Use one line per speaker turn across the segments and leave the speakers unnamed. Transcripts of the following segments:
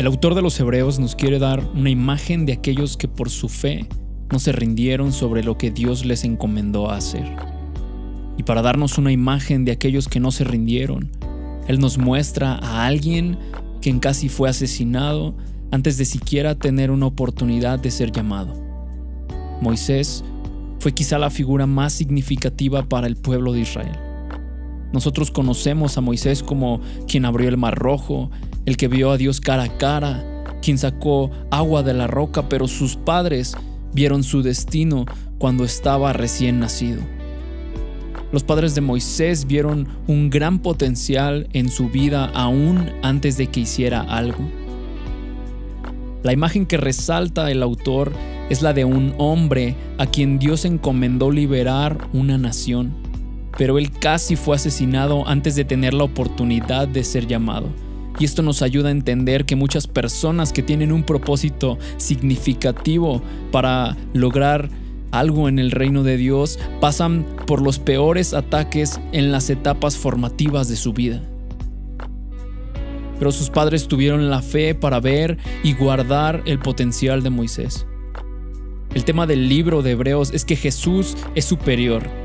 El autor de los Hebreos nos quiere dar una imagen de aquellos que por su fe no se rindieron sobre lo que Dios les encomendó hacer. Y para darnos una imagen de aquellos que no se rindieron, Él nos muestra a alguien quien casi fue asesinado antes de siquiera tener una oportunidad de ser llamado. Moisés fue quizá la figura más significativa para el pueblo de Israel. Nosotros conocemos a Moisés como quien abrió el mar rojo, el que vio a Dios cara a cara, quien sacó agua de la roca, pero sus padres vieron su destino cuando estaba recién nacido. Los padres de Moisés vieron un gran potencial en su vida aún antes de que hiciera algo. La imagen que resalta el autor es la de un hombre a quien Dios encomendó liberar una nación, pero él casi fue asesinado antes de tener la oportunidad de ser llamado. Y esto nos ayuda a entender que muchas personas que tienen un propósito significativo para lograr algo en el reino de Dios pasan por los peores ataques en las etapas formativas de su vida. Pero sus padres tuvieron la fe para ver y guardar el potencial de Moisés. El tema del libro de Hebreos es que Jesús es superior.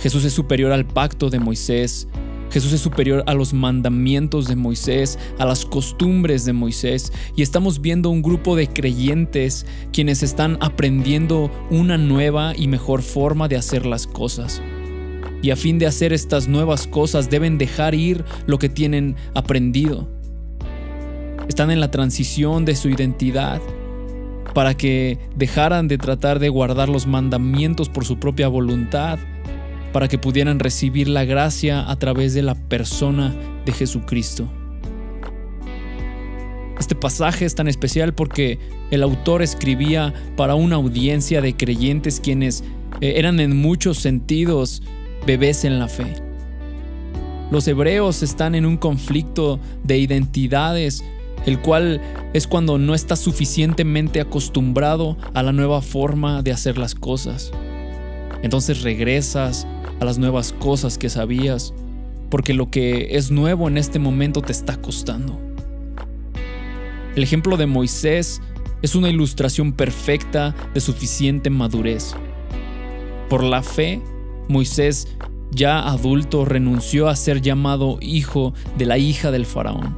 Jesús es superior al pacto de Moisés, Jesús es superior a los mandamientos de Moisés, a las costumbres de Moisés, y estamos viendo un grupo de creyentes quienes están aprendiendo una nueva y mejor forma de hacer las cosas. Y a fin de hacer estas nuevas cosas deben dejar ir lo que tienen aprendido. Están en la transición de su identidad para que dejaran de tratar de guardar los mandamientos por su propia voluntad para que pudieran recibir la gracia a través de la persona de Jesucristo. Este pasaje es tan especial porque el autor escribía para una audiencia de creyentes quienes eh, eran en muchos sentidos bebés en la fe. Los hebreos están en un conflicto de identidades, el cual es cuando no estás suficientemente acostumbrado a la nueva forma de hacer las cosas. Entonces regresas a las nuevas cosas que sabías, porque lo que es nuevo en este momento te está costando. El ejemplo de Moisés es una ilustración perfecta de suficiente madurez. Por la fe, Moisés, ya adulto, renunció a ser llamado hijo de la hija del faraón,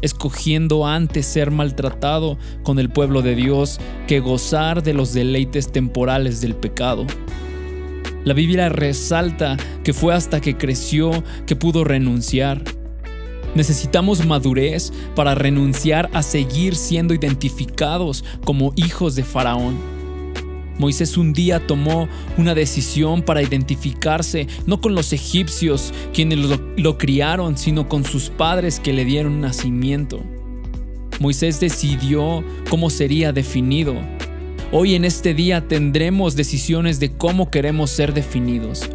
escogiendo antes ser maltratado con el pueblo de Dios que gozar de los deleites temporales del pecado. La Biblia resalta que fue hasta que creció que pudo renunciar. Necesitamos madurez para renunciar a seguir siendo identificados como hijos de Faraón. Moisés un día tomó una decisión para identificarse no con los egipcios quienes lo, lo, criaron, sino con sus padres que le dieron nacimiento. Moisés decidió cómo sería definido Hoy en este día tendremos decisiones de cómo queremos ser definidos.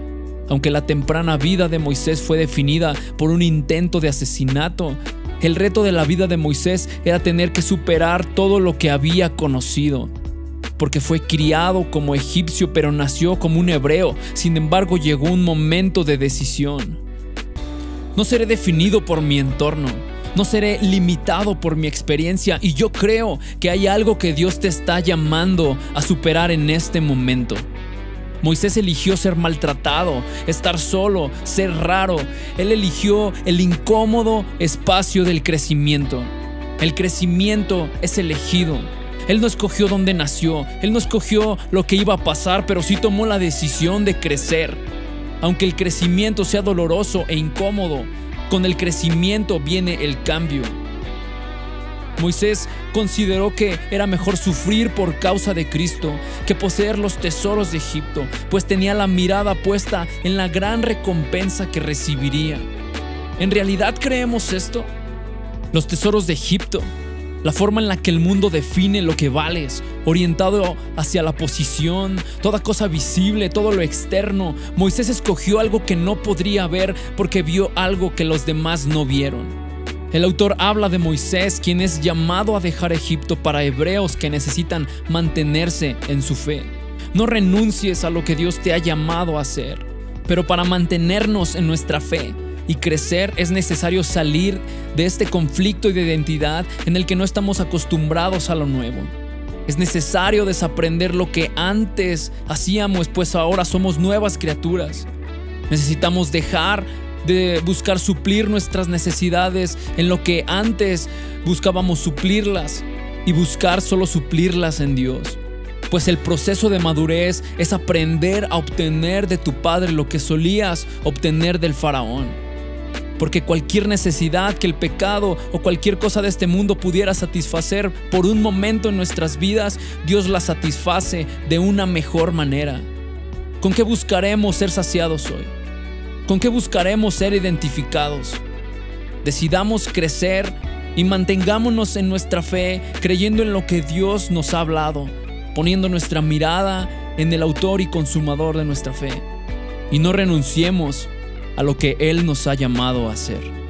Aunque la temprana vida de Moisés fue definida por un intento de asesinato, el reto de la vida de Moisés era tener que superar todo lo que había conocido. Porque fue criado como egipcio pero nació como un hebreo. Sin embargo llegó un momento de decisión. No seré definido por mi entorno no seré limitado por mi experiencia y yo creo que hay algo que Dios te está llamando a superar en este momento. Moisés eligió ser maltratado, estar solo, ser raro. Él eligió el incómodo espacio del crecimiento. El crecimiento es elegido. Él no escogió dónde nació, él no escogió lo que iba a pasar, pero sí tomó la decisión de crecer. Aunque el crecimiento sea doloroso e incómodo, con el crecimiento viene el cambio. Moisés consideró que era mejor sufrir por causa de Cristo que poseer los tesoros de Egipto, pues tenía la mirada puesta en la gran recompensa que recibiría. ¿En realidad creemos esto? Los tesoros de Egipto la forma en la que el mundo define lo que vales, orientado hacia la posición, toda cosa visible, todo lo externo. Moisés escogió algo que no podría ver porque vio algo que los demás no vieron. El autor habla de Moisés, quien es llamado a dejar Egipto para hebreos que necesitan mantenerse en su fe. No renuncies a lo que Dios te ha llamado a hacer, pero para mantenernos en nuestra fe, y crecer es necesario salir de este conflicto de identidad en el que no estamos acostumbrados a lo nuevo. Es necesario desaprender lo que antes hacíamos, pues ahora somos nuevas criaturas. Necesitamos dejar de buscar suplir nuestras necesidades en lo que antes buscábamos suplirlas y buscar solo suplirlas en Dios. Pues el proceso de madurez es aprender a obtener de tu Padre lo que solías obtener del faraón. Porque cualquier necesidad que el pecado o cualquier cosa de este mundo pudiera satisfacer por un momento en nuestras vidas, Dios la satisface de una mejor manera. ¿Con qué buscaremos ser saciados hoy? ¿Con qué buscaremos ser identificados? Decidamos crecer y mantengámonos en nuestra fe, creyendo en lo que Dios nos ha hablado, poniendo nuestra mirada en el autor y consumador de nuestra fe. Y no renunciemos a lo que Él nos ha llamado a hacer.